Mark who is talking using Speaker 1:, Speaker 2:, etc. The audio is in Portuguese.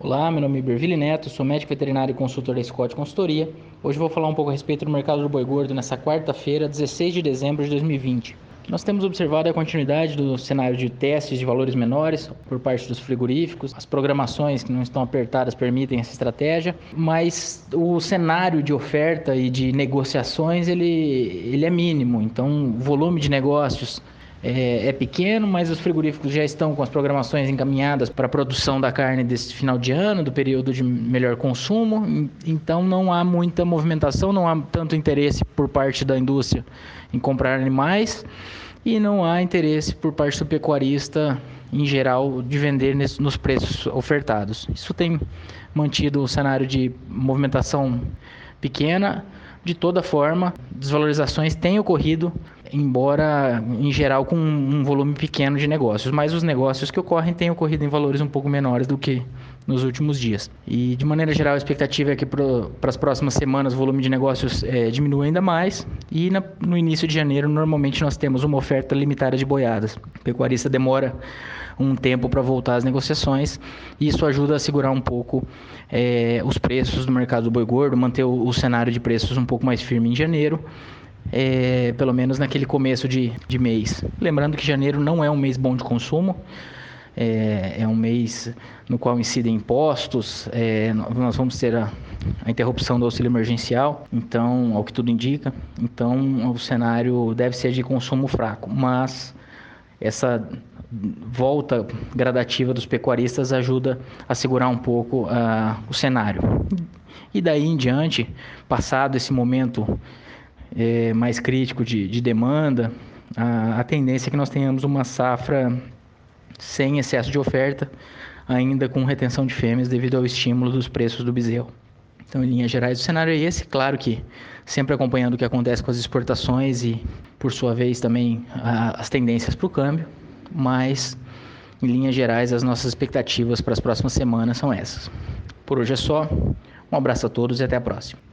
Speaker 1: Olá, meu nome é Berville Neto, sou médico veterinário e consultor da Scott Consultoria. Hoje vou falar um pouco a respeito do mercado do boi gordo nessa quarta-feira, 16 de dezembro de 2020. Nós temos observado a continuidade do cenário de testes de valores menores por parte dos frigoríficos. As programações que não estão apertadas permitem essa estratégia, mas o cenário de oferta e de negociações ele, ele é mínimo. Então, o volume de negócios é, é, pequeno, mas os frigoríficos já estão com as programações encaminhadas para a produção da carne desse final de ano, do período de melhor consumo. Então não há muita movimentação, não há tanto interesse por parte da indústria em comprar animais e não há interesse por parte do pecuarista em geral de vender nos preços ofertados. Isso tem mantido o cenário de movimentação pequena. De toda forma, desvalorizações têm ocorrido embora em geral com um volume pequeno de negócios, mas os negócios que ocorrem têm ocorrido em valores um pouco menores do que nos últimos dias. E de maneira geral, a expectativa é que para as próximas semanas o volume de negócios é, diminua ainda mais e na, no início de janeiro normalmente nós temos uma oferta limitada de boiadas. O pecuarista demora um tempo para voltar às negociações e isso ajuda a segurar um pouco é, os preços do mercado do boi gordo, manter o, o cenário de preços um pouco mais firme em janeiro é, pelo menos naquele começo de, de mês. Lembrando que janeiro não é um mês bom de consumo, é, é um mês no qual incidem impostos, é, nós vamos ter a, a, interrupção do auxílio emergencial, então, ao que tudo indica, então o cenário deve ser de consumo fraco, mas essa volta gradativa dos pecuaristas ajuda a segurar um pouco uh, o cenário. E daí em diante, passado esse momento é, mais crítico de, de demanda, a, a, tendência é que nós tenhamos uma safra sem excesso de oferta, ainda com retenção de fêmeas devido ao estímulo dos preços do bezerro. Então, em linhas gerais, o cenário é esse, claro que sempre acompanhando o que acontece com as exportações e, por sua vez, também a, as tendências para o câmbio, mas, em linhas gerais, as nossas expectativas para as próximas semanas são essas. Por hoje é só, um abraço a todos e até a próxima.